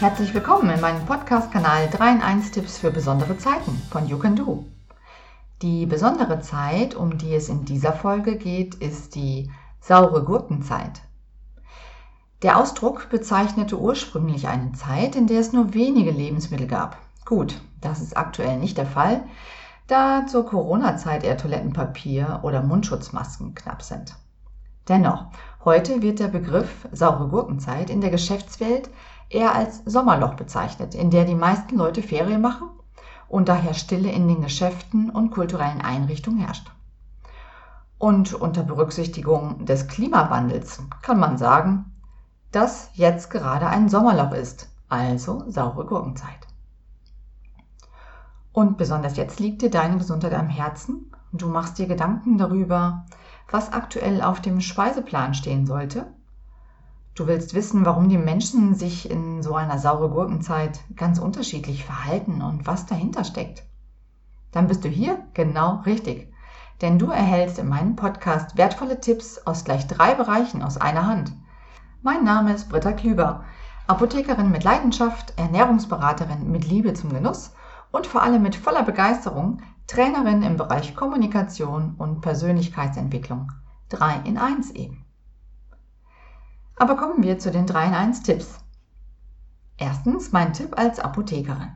Herzlich willkommen in meinem Podcast-Kanal 3 in 1 Tipps für besondere Zeiten von You Can Do. Die besondere Zeit, um die es in dieser Folge geht, ist die saure Gurkenzeit. Der Ausdruck bezeichnete ursprünglich eine Zeit, in der es nur wenige Lebensmittel gab. Gut, das ist aktuell nicht der Fall, da zur Corona-Zeit eher Toilettenpapier oder Mundschutzmasken knapp sind. Dennoch, heute wird der Begriff saure Gurkenzeit in der Geschäftswelt eher als Sommerloch bezeichnet, in der die meisten Leute Ferien machen und daher Stille in den Geschäften und kulturellen Einrichtungen herrscht. Und unter Berücksichtigung des Klimawandels kann man sagen, dass jetzt gerade ein Sommerloch ist, also saure Gurkenzeit. Und besonders jetzt liegt dir deine Gesundheit am Herzen und du machst dir Gedanken darüber, was aktuell auf dem Speiseplan stehen sollte Du willst wissen, warum die Menschen sich in so einer saure Gurkenzeit ganz unterschiedlich verhalten und was dahinter steckt. Dann bist du hier genau richtig. Denn du erhältst in meinem Podcast wertvolle Tipps aus gleich drei Bereichen aus einer Hand. Mein Name ist Britta Klüber, Apothekerin mit Leidenschaft, Ernährungsberaterin mit Liebe zum Genuss und vor allem mit voller Begeisterung Trainerin im Bereich Kommunikation und Persönlichkeitsentwicklung. Drei in eins eben. Aber kommen wir zu den 3 in 1 Tipps. Erstens mein Tipp als Apothekerin.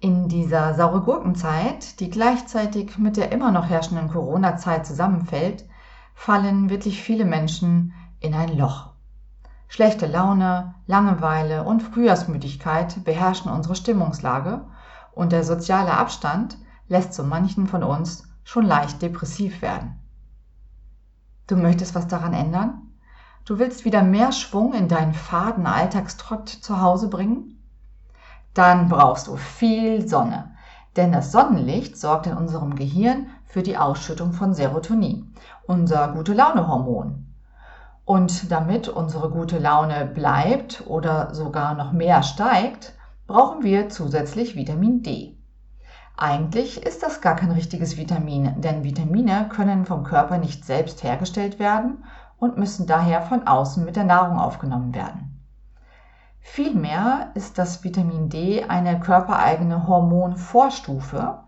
In dieser saure Gurkenzeit, die gleichzeitig mit der immer noch herrschenden Corona-Zeit zusammenfällt, fallen wirklich viele Menschen in ein Loch. Schlechte Laune, Langeweile und Frühjahrsmüdigkeit beherrschen unsere Stimmungslage und der soziale Abstand lässt so manchen von uns schon leicht depressiv werden. Du möchtest was daran ändern? Du willst wieder mehr Schwung in deinen faden Alltagstrott zu Hause bringen? Dann brauchst du viel Sonne. Denn das Sonnenlicht sorgt in unserem Gehirn für die Ausschüttung von Serotonin, unser gute Laune Hormon. Und damit unsere gute Laune bleibt oder sogar noch mehr steigt, brauchen wir zusätzlich Vitamin D. Eigentlich ist das gar kein richtiges Vitamin, denn Vitamine können vom Körper nicht selbst hergestellt werden und müssen daher von außen mit der Nahrung aufgenommen werden. Vielmehr ist das Vitamin D eine körpereigene Hormonvorstufe,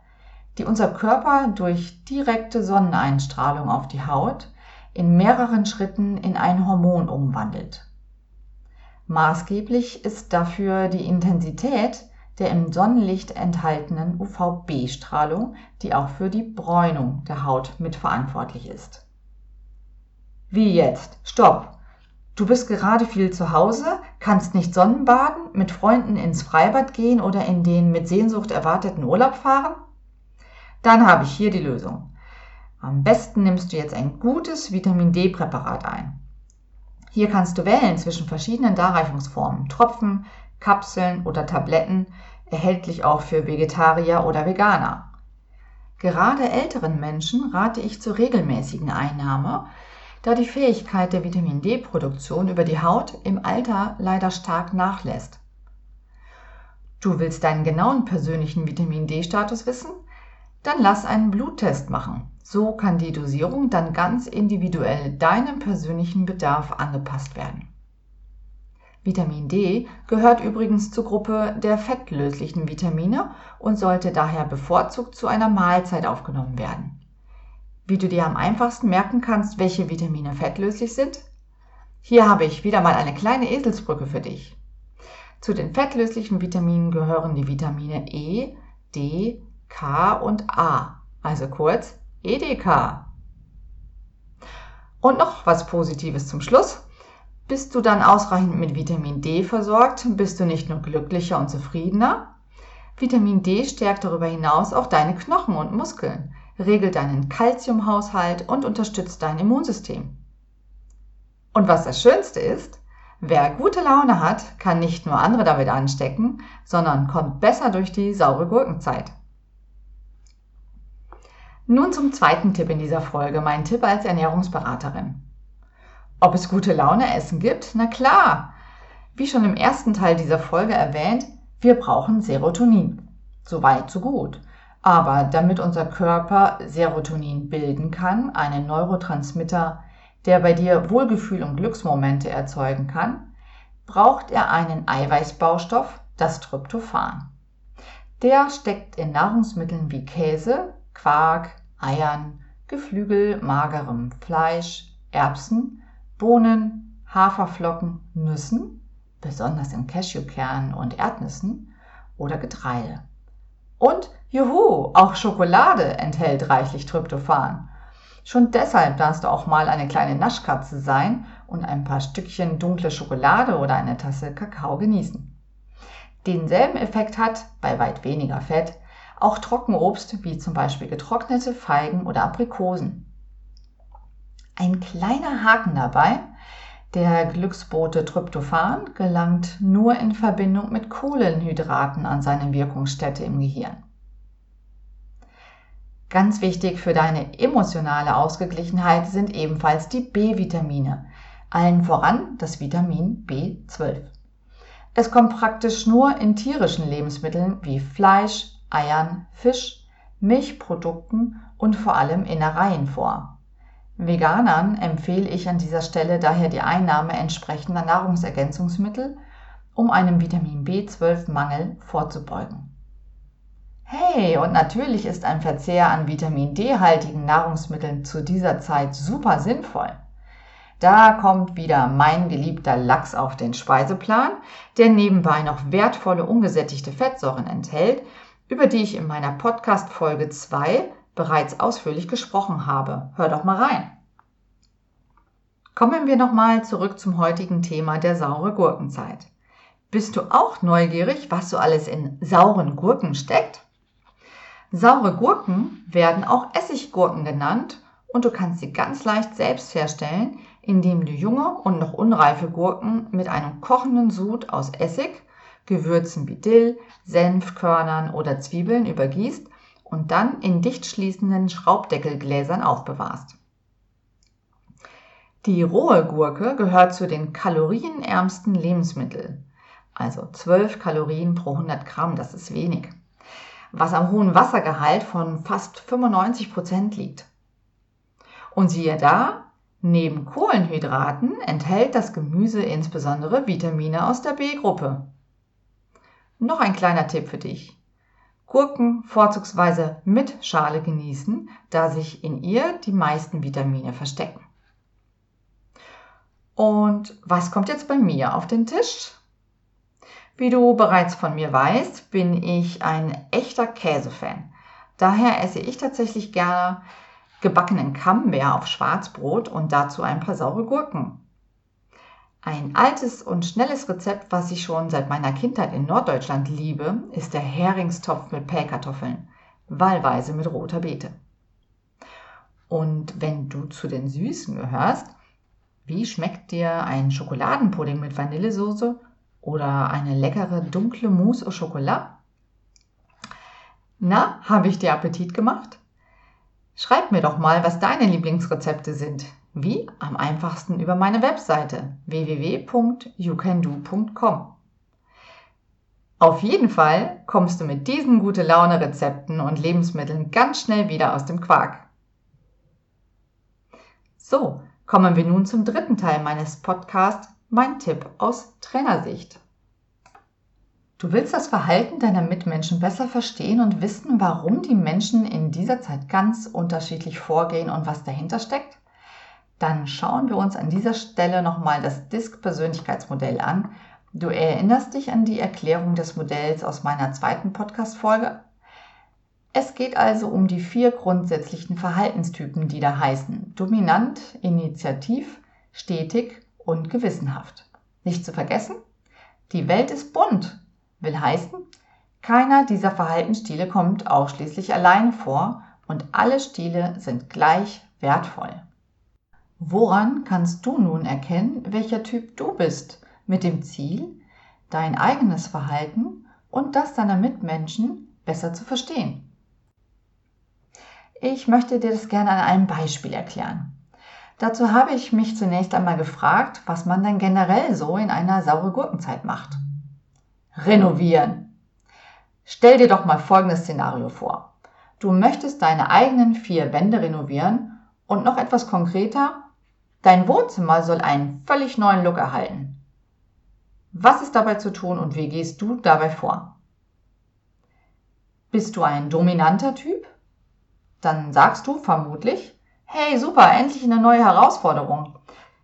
die unser Körper durch direkte Sonneneinstrahlung auf die Haut in mehreren Schritten in ein Hormon umwandelt. Maßgeblich ist dafür die Intensität der im Sonnenlicht enthaltenen UVB-Strahlung, die auch für die Bräunung der Haut mitverantwortlich ist. Wie jetzt? Stopp! Du bist gerade viel zu Hause, kannst nicht Sonnenbaden, mit Freunden ins Freibad gehen oder in den mit Sehnsucht erwarteten Urlaub fahren? Dann habe ich hier die Lösung. Am besten nimmst du jetzt ein gutes Vitamin D-Präparat ein. Hier kannst du wählen zwischen verschiedenen Darreichungsformen, Tropfen, Kapseln oder Tabletten, erhältlich auch für Vegetarier oder Veganer. Gerade älteren Menschen rate ich zur regelmäßigen Einnahme, da die Fähigkeit der Vitamin D-Produktion über die Haut im Alter leider stark nachlässt. Du willst deinen genauen persönlichen Vitamin D-Status wissen? Dann lass einen Bluttest machen. So kann die Dosierung dann ganz individuell deinem persönlichen Bedarf angepasst werden. Vitamin D gehört übrigens zur Gruppe der fettlöslichen Vitamine und sollte daher bevorzugt zu einer Mahlzeit aufgenommen werden. Wie du dir am einfachsten merken kannst, welche Vitamine fettlöslich sind? Hier habe ich wieder mal eine kleine Eselsbrücke für dich. Zu den fettlöslichen Vitaminen gehören die Vitamine E, D, K und A, also kurz EDK. Und noch was Positives zum Schluss. Bist du dann ausreichend mit Vitamin D versorgt, bist du nicht nur glücklicher und zufriedener. Vitamin D stärkt darüber hinaus auch deine Knochen und Muskeln regelt deinen Kalziumhaushalt und unterstützt dein Immunsystem. Und was das Schönste ist, wer gute Laune hat, kann nicht nur andere damit anstecken, sondern kommt besser durch die saure Gurkenzeit. Nun zum zweiten Tipp in dieser Folge, mein Tipp als Ernährungsberaterin. Ob es gute Laune Essen gibt? Na klar! Wie schon im ersten Teil dieser Folge erwähnt, wir brauchen Serotonin. So weit, so gut. Aber damit unser Körper Serotonin bilden kann, einen Neurotransmitter, der bei dir Wohlgefühl und Glücksmomente erzeugen kann, braucht er einen Eiweißbaustoff, das Tryptophan. Der steckt in Nahrungsmitteln wie Käse, Quark, Eiern, Geflügel, magerem Fleisch, Erbsen, Bohnen, Haferflocken, Nüssen, besonders in Cashewkernen und Erdnüssen oder Getreide. Und juhu, auch Schokolade enthält reichlich Tryptophan. Schon deshalb darfst du auch mal eine kleine Naschkatze sein und ein paar Stückchen dunkle Schokolade oder eine Tasse Kakao genießen. Denselben Effekt hat, bei weit weniger Fett, auch Trockenobst wie zum Beispiel getrocknete Feigen oder Aprikosen. Ein kleiner Haken dabei, der Glücksbote Tryptophan gelangt nur in Verbindung mit Kohlenhydraten an seine Wirkungsstätte im Gehirn. Ganz wichtig für deine emotionale Ausgeglichenheit sind ebenfalls die B-Vitamine, allen voran das Vitamin B12. Es kommt praktisch nur in tierischen Lebensmitteln wie Fleisch, Eiern, Fisch, Milchprodukten und vor allem Innereien vor. Veganern empfehle ich an dieser Stelle daher die Einnahme entsprechender Nahrungsergänzungsmittel, um einem Vitamin B12-Mangel vorzubeugen. Hey, und natürlich ist ein Verzehr an Vitamin D-haltigen Nahrungsmitteln zu dieser Zeit super sinnvoll. Da kommt wieder mein geliebter Lachs auf den Speiseplan, der nebenbei noch wertvolle ungesättigte Fettsäuren enthält, über die ich in meiner Podcast Folge 2 bereits ausführlich gesprochen habe. Hör doch mal rein. Kommen wir nochmal zurück zum heutigen Thema der saure Gurkenzeit. Bist du auch neugierig, was so alles in sauren Gurken steckt? Saure Gurken werden auch Essiggurken genannt und du kannst sie ganz leicht selbst herstellen, indem du junge und noch unreife Gurken mit einem kochenden Sud aus Essig, Gewürzen wie Dill, Senfkörnern oder Zwiebeln übergießt und dann in dicht schließenden Schraubdeckelgläsern aufbewahrst. Die rohe Gurke gehört zu den kalorienärmsten Lebensmitteln, also 12 Kalorien pro 100 Gramm, das ist wenig was am hohen Wassergehalt von fast 95 Prozent liegt. Und siehe da, neben Kohlenhydraten enthält das Gemüse insbesondere Vitamine aus der B-Gruppe. Noch ein kleiner Tipp für dich. Gurken vorzugsweise mit Schale genießen, da sich in ihr die meisten Vitamine verstecken. Und was kommt jetzt bei mir auf den Tisch? Wie du bereits von mir weißt, bin ich ein echter Käsefan. Daher esse ich tatsächlich gerne gebackenen Camembert auf Schwarzbrot und dazu ein paar saure Gurken. Ein altes und schnelles Rezept, was ich schon seit meiner Kindheit in Norddeutschland liebe, ist der Heringstopf mit Pellkartoffeln, wahlweise mit roter Beete. Und wenn du zu den Süßen gehörst, wie schmeckt dir ein Schokoladenpudding mit Vanillesoße oder eine leckere dunkle Mousse au Chocolat? Na, habe ich dir Appetit gemacht? Schreib mir doch mal, was deine Lieblingsrezepte sind. Wie? Am einfachsten über meine Webseite www.youcando.com. Auf jeden Fall kommst du mit diesen gute Laune Rezepten und Lebensmitteln ganz schnell wieder aus dem Quark. So, kommen wir nun zum dritten Teil meines Podcasts mein Tipp aus Trainersicht. Du willst das Verhalten deiner Mitmenschen besser verstehen und wissen, warum die Menschen in dieser Zeit ganz unterschiedlich vorgehen und was dahinter steckt? Dann schauen wir uns an dieser Stelle nochmal das DISC-Persönlichkeitsmodell an. Du erinnerst dich an die Erklärung des Modells aus meiner zweiten Podcast-Folge? Es geht also um die vier grundsätzlichen Verhaltenstypen, die da heißen dominant, initiativ, stetig und gewissenhaft. Nicht zu vergessen, die Welt ist bunt, will heißen, keiner dieser Verhaltensstile kommt ausschließlich alleine vor und alle Stile sind gleich wertvoll. Woran kannst du nun erkennen, welcher Typ du bist, mit dem Ziel, dein eigenes Verhalten und das deiner Mitmenschen besser zu verstehen? Ich möchte dir das gerne an einem Beispiel erklären. Dazu habe ich mich zunächst einmal gefragt, was man denn generell so in einer saure Gurkenzeit macht. Renovieren. Stell dir doch mal folgendes Szenario vor. Du möchtest deine eigenen vier Wände renovieren und noch etwas konkreter, dein Wohnzimmer soll einen völlig neuen Look erhalten. Was ist dabei zu tun und wie gehst du dabei vor? Bist du ein dominanter Typ? Dann sagst du vermutlich, hey super, endlich eine neue Herausforderung.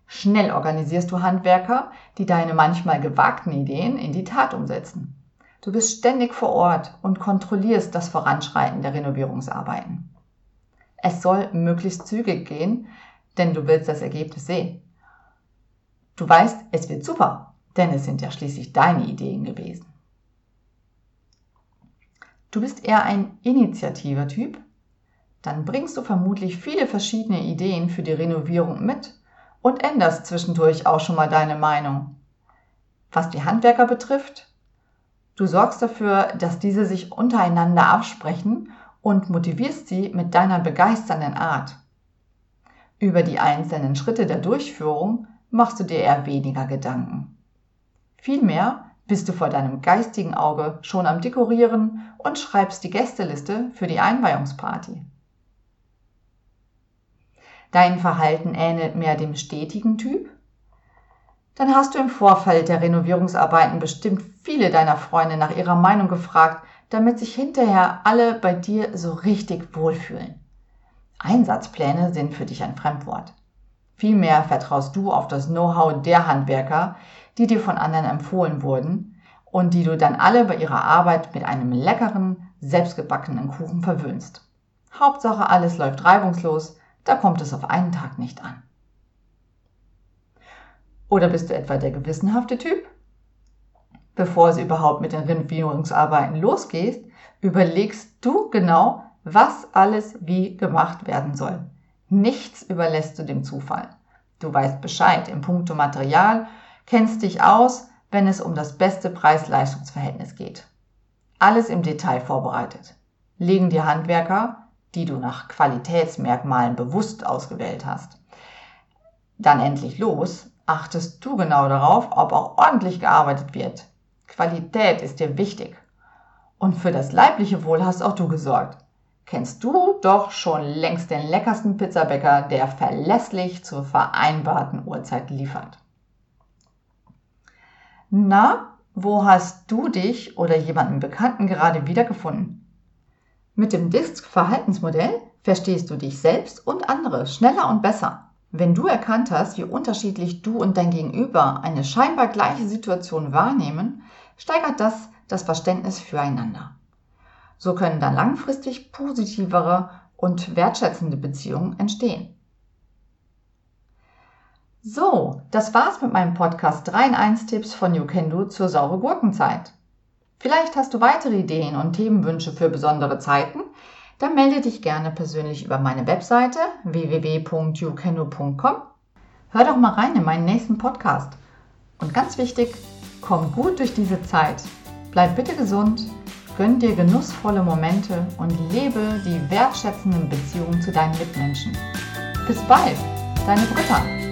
Schnell organisierst du Handwerker, die deine manchmal gewagten Ideen in die Tat umsetzen. Du bist ständig vor Ort und kontrollierst das Voranschreiten der Renovierungsarbeiten. Es soll möglichst zügig gehen, denn du willst das Ergebnis sehen. Du weißt, es wird super, denn es sind ja schließlich deine Ideen gewesen. Du bist eher ein initiativer Typ? Dann bringst du vermutlich viele verschiedene Ideen für die Renovierung mit und änderst zwischendurch auch schon mal deine Meinung. Was die Handwerker betrifft, du sorgst dafür, dass diese sich untereinander absprechen und motivierst sie mit deiner begeisternden Art. Über die einzelnen Schritte der Durchführung machst du dir eher weniger Gedanken. Vielmehr bist du vor deinem geistigen Auge schon am Dekorieren und schreibst die Gästeliste für die Einweihungsparty. Dein Verhalten ähnelt mehr dem stetigen Typ? Dann hast du im Vorfeld der Renovierungsarbeiten bestimmt viele deiner Freunde nach ihrer Meinung gefragt, damit sich hinterher alle bei dir so richtig wohlfühlen. Einsatzpläne sind für dich ein Fremdwort. Vielmehr vertraust du auf das Know-how der Handwerker, die dir von anderen empfohlen wurden und die du dann alle bei ihrer Arbeit mit einem leckeren, selbstgebackenen Kuchen verwöhnst. Hauptsache alles läuft reibungslos, da kommt es auf einen Tag nicht an. Oder bist du etwa der gewissenhafte Typ? Bevor es überhaupt mit den Renovierungsarbeiten losgeht, überlegst du genau, was alles wie gemacht werden soll. Nichts überlässt du dem Zufall. Du weißt Bescheid im Punkto Material, kennst dich aus, wenn es um das beste Preis-Leistungs-Verhältnis geht. Alles im Detail vorbereitet. Legen die Handwerker, die du nach Qualitätsmerkmalen bewusst ausgewählt hast, dann endlich los, achtest du genau darauf, ob auch ordentlich gearbeitet wird. Qualität ist dir wichtig. Und für das leibliche Wohl hast auch du gesorgt. Kennst du doch schon längst den leckersten Pizzabäcker, der verlässlich zur vereinbarten Uhrzeit liefert. Na, wo hast du dich oder jemanden Bekannten gerade wiedergefunden? Mit dem DISC-Verhaltensmodell verstehst du dich selbst und andere schneller und besser. Wenn du erkannt hast, wie unterschiedlich du und dein Gegenüber eine scheinbar gleiche Situation wahrnehmen, steigert das das Verständnis füreinander. So können dann langfristig positivere und wertschätzende Beziehungen entstehen. So, das war's mit meinem Podcast 3 in 1 Tipps von You Can Do zur saure Gurkenzeit. Vielleicht hast du weitere Ideen und Themenwünsche für besondere Zeiten, dann melde dich gerne persönlich über meine Webseite www.youkendo.com. Hör doch mal rein in meinen nächsten Podcast. Und ganz wichtig, komm gut durch diese Zeit. Bleib bitte gesund, gönn dir genussvolle Momente und lebe die wertschätzenden Beziehungen zu deinen Mitmenschen. Bis bald, deine Britta.